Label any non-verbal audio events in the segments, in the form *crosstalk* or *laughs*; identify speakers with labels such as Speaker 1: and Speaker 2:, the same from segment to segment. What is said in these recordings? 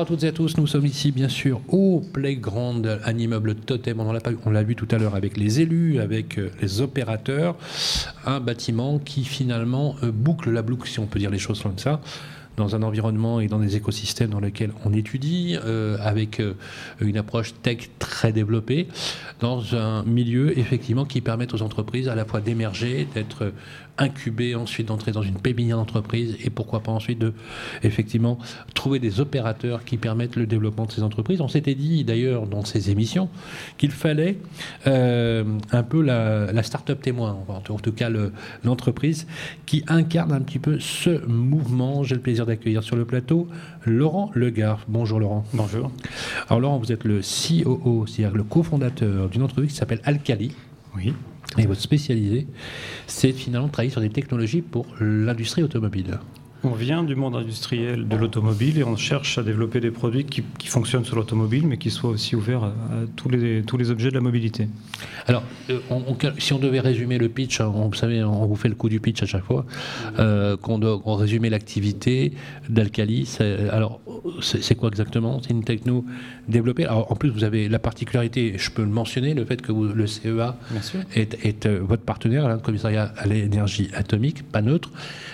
Speaker 1: Rebonjour à toutes et à tous, nous sommes ici bien sûr au Playground, un immeuble totem, on l'a vu tout à l'heure avec les élus, avec euh, les opérateurs, un bâtiment qui finalement euh, boucle la boucle, si on peut dire les choses comme ça, dans un environnement et dans des écosystèmes dans lesquels on étudie, euh, avec une approche tech très développée, dans un milieu effectivement qui permet aux entreprises à la fois d'émerger, d'être incuber, ensuite d'entrer dans une pépinière d'entreprise et pourquoi pas ensuite de effectivement trouver des opérateurs qui permettent le développement de ces entreprises. On s'était dit d'ailleurs dans ces émissions qu'il fallait euh, un peu la, start-up témoin, en tout cas l'entreprise qui incarne un petit peu ce mouvement. J'ai le plaisir d'accueillir sur le plateau Laurent Legard. Bonjour Laurent.
Speaker 2: Bonjour.
Speaker 1: Alors Laurent, vous êtes le COO, c'est-à-dire le cofondateur d'une entreprise qui s'appelle Alcali.
Speaker 2: Oui.
Speaker 1: Et votre spécialisé, c'est finalement de travailler sur des technologies pour l'industrie automobile.
Speaker 2: On vient du monde industriel de l'automobile et on cherche à développer des produits qui, fonctionnent sur l'automobile, mais qui soient aussi ouverts à, tous, les, tous les objets de la mobilité.
Speaker 1: Alors, euh, si on devait résumer le pitch, hein, vous savez, on vous fait le coup du pitch à chaque fois, euh, qu'on doit résumer l'activité d'Alcali. Alors, c'est quoi exactement? C'est une techno développée. Alors, en plus, vous avez la particularité, je peux le mentionner, le fait que le CEA est, euh, votre partenaire, le commissariat à l'énergie atomique, pas neutre.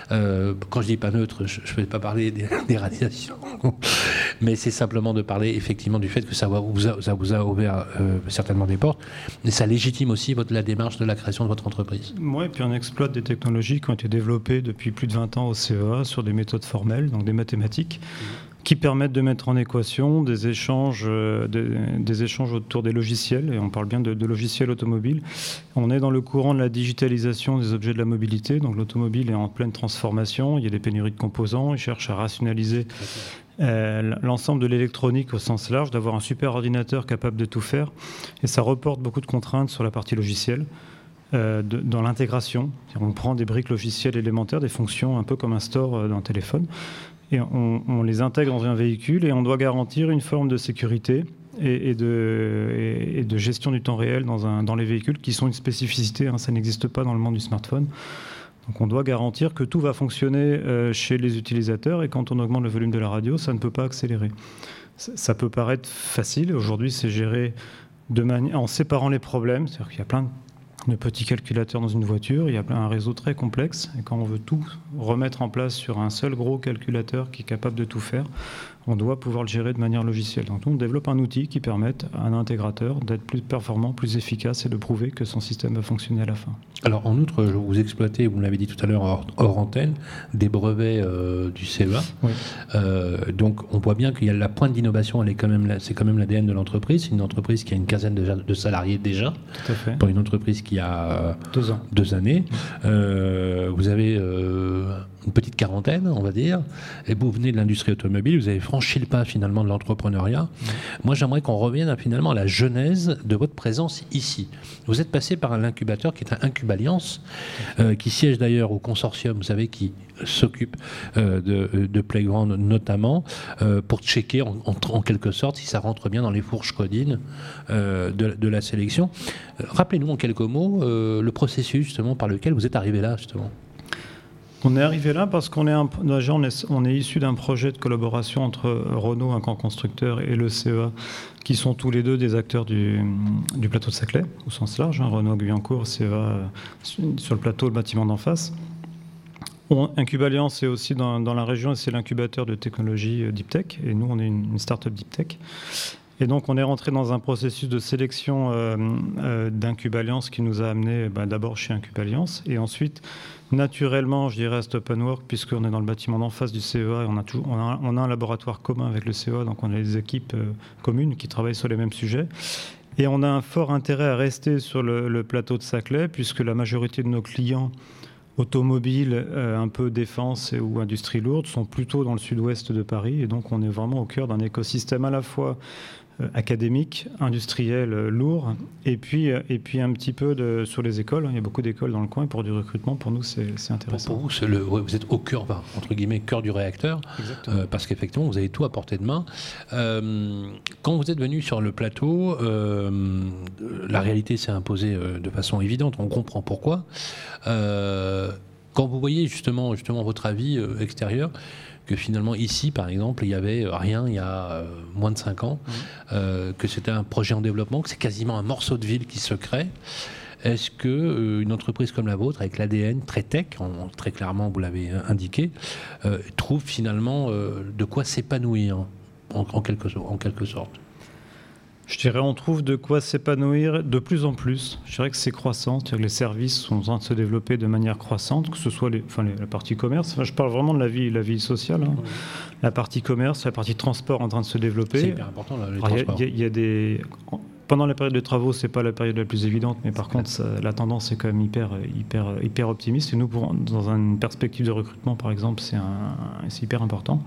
Speaker 1: quand je dis pas neutre, je ne vais pas parler *laughs* des, radiations, mais c'est simplement de parler effectivement du fait que ça vous a, ouvert euh, certainement des portes, mais ça légitime aussi votre, la démarche de la création de votre entreprise.
Speaker 2: Oui, et puis on exploite des technologies qui ont été développées depuis plus de 20 ans au CEA sur des méthodes formelles, donc des mathématiques. Qui permettent de mettre en équation des échanges, euh, des, échanges autour des logiciels, et on parle bien de, logiciels automobiles. On est dans le courant de la digitalisation des objets de la mobilité, donc l'automobile est en pleine transformation, il y a des pénuries de composants, ils cherchent à rationaliser euh, l'ensemble de l'électronique au sens large, d'avoir un super ordinateur capable de tout faire, et ça reporte beaucoup de contraintes sur la partie logicielle. Euh, dans l'intégration. On prend des briques logicielles élémentaires, des fonctions un peu comme un store d'un téléphone, et on, les intègre dans un véhicule et on doit garantir une forme de sécurité et, de, gestion du temps réel dans, les véhicules qui sont une spécificité, hein, ça n'existe pas dans le monde du smartphone. Donc on doit garantir que tout va fonctionner euh, chez les utilisateurs et quand on augmente le volume de la radio, ça ne peut pas accélérer. Ça, peut paraître facile, aujourd'hui c'est géré en séparant les problèmes, c'est-à-dire qu'il y a plein de de petits calculateurs dans une voiture, il y a un réseau très complexe. Et quand on veut tout remettre en place sur un seul gros calculateur qui est capable de tout faire, on doit pouvoir le gérer de manière logicielle. Donc on développe un outil qui permette à un intégrateur d'être plus performant, plus efficace et de prouver que son système va fonctionner à la fin.
Speaker 1: Alors en outre, vous exploitez, vous l'avez dit tout à l'heure hors, antenne, des brevets euh, du CEA. Euh, donc on voit bien qu'il y a la pointe d'innovation, elle est quand même, c'est quand même l'ADN de l'entreprise. C'est une entreprise qui a une quinzaine de, salariés déjà.
Speaker 2: Tout à fait.
Speaker 1: Pour une entreprise qui a
Speaker 2: deux ans,
Speaker 1: deux années. Euh, vous avez une petite quarantaine, on va dire, et vous venez de l'industrie automobile, vous avez franchi le pas finalement de l'entrepreneuriat. Moi, j'aimerais qu'on revienne à, finalement à la genèse de votre présence ici. Vous êtes passé par un incubateur qui est un Incuballiance, euh, qui siège d'ailleurs au consortium, vous savez, qui s'occupe euh, de, Playground notamment, euh, pour checker en, quelque sorte si ça rentre bien dans les fourches codines de, de, la sélection. Rappelez-nous en quelques mots le processus justement par lequel vous êtes arrivé là justement.
Speaker 2: On est arrivé là parce qu'on est, on est, issu d'un projet de collaboration entre Renault, un grand constructeur, et le CEA, qui sont tous les deux des acteurs du, plateau de Saclay, au sens large. Hein, Renault Guyancourt, CEA sur le plateau, le bâtiment d'en face. Incubaliance c'est aussi dans, la région, c'est l'incubateur de technologie euh, Deep Tech, et nous, on est une, une start-up Deep Tech. Et donc, on est rentré dans un processus de sélection euh, euh d'Incuballiance qui nous a amené bah, d'abord chez Incubaliance et ensuite, naturellement, je dirais à Stop and Work, puisqu'on est dans le bâtiment d'en face du CEA et on a, un laboratoire commun avec le CEA, donc on a des équipes euh, communes qui travaillent sur les mêmes sujets. Et on a un fort intérêt à rester sur le, plateau de Saclay, puisque la majorité de nos clients automobiles, euh, un peu défense ou industrie lourde, sont plutôt dans le sud-ouest de Paris. Et donc, on est vraiment au cœur d'un écosystème à la fois académique, industriel euh, lourd, et puis, euh, et puis un petit peu de, sur les écoles. Il y a beaucoup d'écoles dans le coin, et pour du recrutement, pour nous, c'est intéressant.
Speaker 1: Pour, vous, le, vous êtes au cœur, entre guillemets, cœur du réacteur, parce qu'effectivement, vous avez tout à portée de main. quand vous êtes venu sur le plateau, la réalité s'est imposée de façon évidente, on comprend pourquoi Quand vous voyez justement, justement votre avis extérieur, que finalement ici, par exemple, il y avait rien il y a moins de 5 ans, que c'était un projet en développement, que c'est quasiment un morceau de ville qui se crée. Est-ce que euh, une entreprise comme la vôtre, avec l'ADN très tech, très clairement vous l'avez indiqué, euh, trouve finalement euh, de quoi s'épanouir en, quelque, en quelque sorte?
Speaker 2: Je dirais on trouve de quoi s'épanouir de plus en plus. Je dirais que c'est croissant, que les services sont en train de se développer de manière croissante, que ce soit les, enfin, la partie commerce. je parle vraiment de la vie, la vie sociale. Hein. La partie commerce, la partie transport en train de se développer.
Speaker 1: C'est hyper important, les transports.
Speaker 2: Il y, a des pendant la période de travaux, c'est pas la période la plus évidente, mais par contre, la tendance est quand même hyper, hyper, hyper optimiste. Et nous, pour, dans une perspective de recrutement, par exemple, c'est hyper important.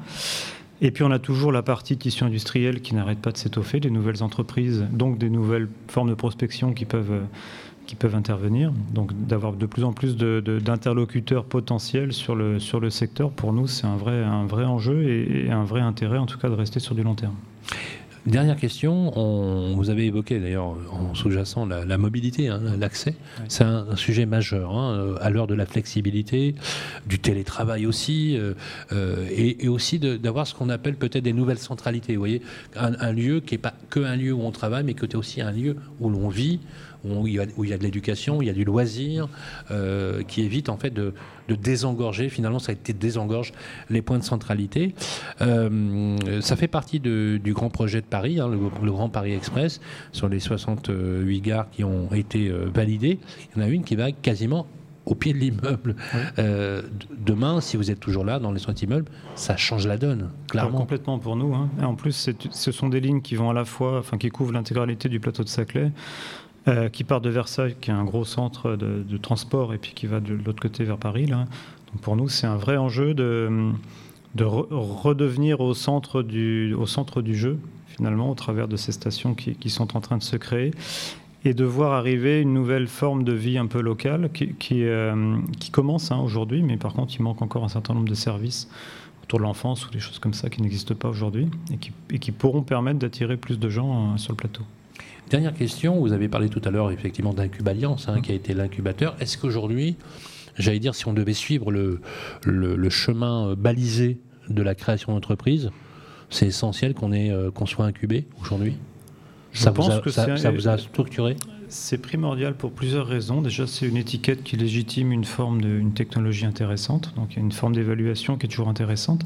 Speaker 2: Et puis on a toujours la partie tissu industriel qui n'arrête pas de s'étoffer, des nouvelles entreprises, donc des nouvelles formes de prospection qui peuvent, qui peuvent intervenir. Donc d'avoir de plus en plus d'interlocuteurs potentiels sur le, sur le secteur, pour nous, c'est un vrai, un vrai enjeu et un vrai intérêt, en tout cas, de rester sur du long terme.
Speaker 1: Dernière question, on, vous avez évoqué d'ailleurs en sous-jacent la, mobilité, hein, l'accès. C'est un, sujet majeur hein, à l'heure de la flexibilité, du télétravail aussi, euh, euh, et, aussi d'avoir ce qu'on appelle peut-être des nouvelles centralités. Vous voyez, un, lieu qui n'est pas que un lieu où on travaille, mais qui est aussi un lieu où l'on vit, où il, y a, de l'éducation, où il y a du loisir, euh, qui évite en fait de, désengorger. Finalement, ça a été désengorge les points de centralité. Euh, ça fait partie du grand projet de Paris, hein, le, Grand Paris Express, sur les 68 gares qui ont été euh, validées. Il y en a une qui va quasiment au pied de l'immeuble. demain, si vous êtes toujours là dans les 60 immeubles, ça change la donne, clairement.
Speaker 2: complètement pour nous. Hein. en plus, ce sont des lignes qui vont à la fois, enfin, qui couvrent l'intégralité du plateau de Saclay. Euh, qui part de Versailles, qui est un gros centre de, transport, et puis qui va de l'autre côté vers Paris. Là. Donc pour nous, c'est un vrai enjeu de, de redevenir au centre, du, au centre du jeu, finalement, au travers de ces stations qui, sont en train de se créer, et de voir arriver une nouvelle forme de vie un peu locale qui, euh, commence hein, aujourd'hui, mais par contre, il manque encore un certain nombre de services autour de l'enfance ou des choses comme ça qui n'existent pas aujourd'hui et qui, pourront permettre d'attirer plus de gens euh, sur le plateau.
Speaker 1: Dernière question, vous avez parlé tout à l'heure effectivement d'Incubaliance, hein, qui a été l'incubateur. Est-ce qu'aujourd'hui, j'allais dire, si on devait suivre le, le, chemin balisé de la création d'entreprise, c'est essentiel qu'on euh, qu'on soit incubé aujourd'hui ça, vous a, ça, vous a structuré?
Speaker 2: c'est primordial pour plusieurs raisons. Déjà, c'est une étiquette qui légitime une forme de technologie intéressante, donc il y a une forme d'évaluation qui est toujours intéressante.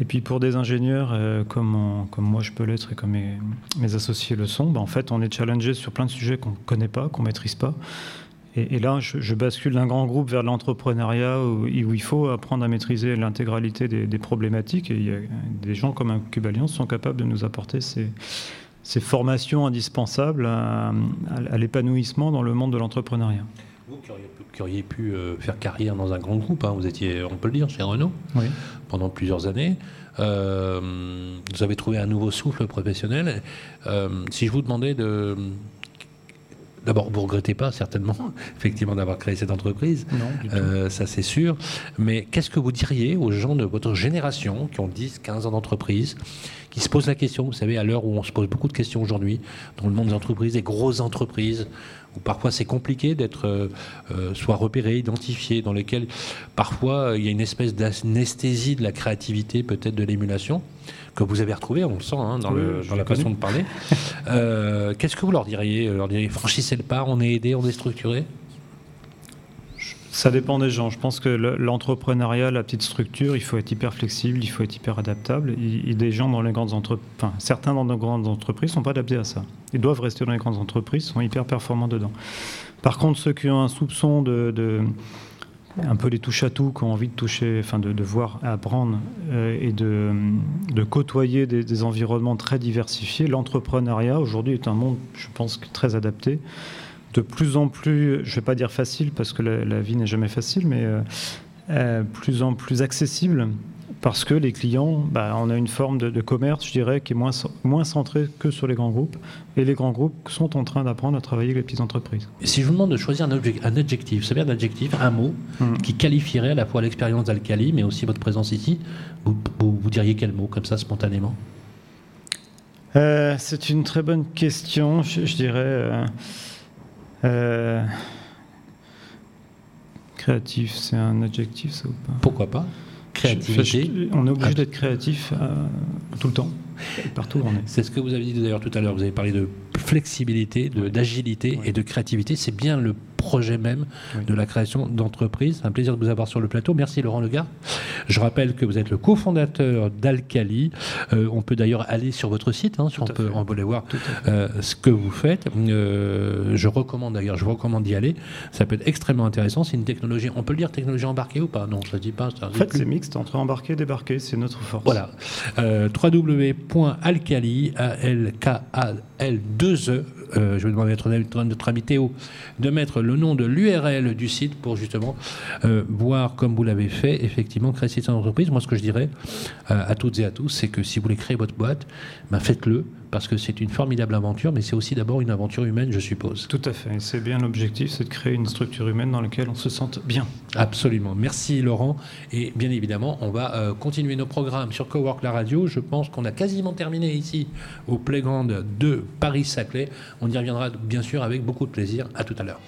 Speaker 2: Et puis pour des ingénieurs euh, comme, comme moi je peux l'être et comme mes, associés le sont, bah, en fait on est challengé sur plein de sujets qu'on ne connaît pas, qu'on ne maîtrise pas. Et, là, je, bascule d'un grand groupe vers l'entrepreneuriat où, il faut apprendre à maîtriser l'intégralité des, problématiques. Et il y a des gens comme un Cube Alliance sont capables de nous apporter ces, ces formations indispensables à, l'épanouissement dans le monde de l'entrepreneuriat.
Speaker 1: Vous qui auriez, pu euh, faire carrière dans un grand groupe, hein, vous étiez, on peut le dire, chez Renault pendant plusieurs années. Euh, vous avez trouvé un nouveau souffle professionnel. Euh, si je vous demandais de D'abord, vous ne regrettez pas certainement, *laughs* effectivement, d'avoir créé cette entreprise.
Speaker 2: Non,
Speaker 1: ça, c'est sûr. Mais qu'est-ce que vous diriez aux gens de votre génération qui ont 10, 15 ans d'entreprise, qui se posent la question, vous savez, à l'heure où on se pose beaucoup de questions aujourd'hui, dans le monde des entreprises, des grosses entreprises, où parfois c'est compliqué d'être euh, euh, soit repéré, identifié, dans lesquelles parfois il y a une espèce d'anesthésie de la créativité, peut-être de l'émulation, que vous avez retrouvé, on le sent hein, dans, la façon de parler. Euh, qu'est-ce que vous leur diriez Leur diriez franchissez le pas, on est aidé, on est structuré?
Speaker 2: Ça dépend des gens. Je pense que l'entrepreneuriat, la petite structure, il faut être hyper flexible, il faut être hyper adaptable. Des gens dans les grandes entreprises, certains dans de grandes entreprises sont pas adaptés à ça. Ils doivent rester dans les grandes entreprises, sont hyper performants dedans. Par contre, ceux qui ont un soupçon de, un peu les touches à tout, qui ont envie de toucher, enfin de, voir, apprendre euh, et de, de côtoyer des, des, environnements très diversifiés, l'entrepreneuriat aujourd'hui est un monde, je pense, très adapté de plus en plus, je ne vais pas dire facile parce que la, vie n'est jamais facile, mais euh, euh, plus en plus accessible parce que les clients, bah, on a une forme de, commerce, je dirais, qui est moins, moins centrée que sur les grands groupes. Et les grands groupes sont en train d'apprendre à travailler avec les petites entreprises.
Speaker 1: si je vous demande de choisir un, un adjectif, c'est bien un adjectif, un mot, hmm. qui qualifierait à la fois l'expérience d'Alcali, mais aussi votre présence ici, vous, vous, diriez quel mot, comme ça, spontanément?
Speaker 2: Euh, C'est une très bonne question. Je, dirais. Euh, Créatif, c'est un adjectif, ça ou pas
Speaker 1: Pourquoi pas Créativité.
Speaker 2: on est obligé d'être créatif euh, tout le temps, partout où on est.
Speaker 1: C'est ce que vous avez dit d'ailleurs tout à l'heure. Vous avez parlé de flexibilité, d'agilité et de créativité. C'est bien le projet même de la création d'entreprise. Un plaisir de vous avoir sur le plateau. Merci Laurent Legard. Je rappelle que vous êtes le cofondateur d'Alcali. Euh, on peut d'ailleurs aller sur votre site, hein, si on peut, on aller voir euh, ce que vous faites. Euh, je recommande d'ailleurs, je vous recommande d'y aller. Ça peut être extrêmement intéressant. C'est une technologie, on peut le dire technologie embarquée ou pas? Non, je ne dis pas.
Speaker 2: En fait, c'est mixte entre embarqué et débarqué. C'est notre force.
Speaker 1: Voilà. www.alcali, A-L-K-A-L-2-E, je vais demander à notre, ami Théo de mettre le nom de l'URL du site pour justement euh, voir, comme vous l'avez fait, effectivement, créer cette entreprise. Moi, ce que je dirais euh, à toutes et à tous, c'est que si vous voulez créer votre boîte, ben faites-le parce que c'est une formidable aventure, mais c'est aussi d'abord une aventure humaine, je suppose.
Speaker 2: Tout à fait. C'est bien l'objectif, c'est de créer une structure humaine dans laquelle on se sente bien.
Speaker 1: Absolument. Merci Laurent. Et bien évidemment, on va euh, continuer nos programmes sur Cowork la radio. Je pense qu'on a quasiment terminé ici au Playground de Paris-Saclay. On y reviendra bien sûr avec beaucoup de plaisir. À tout à l'heure.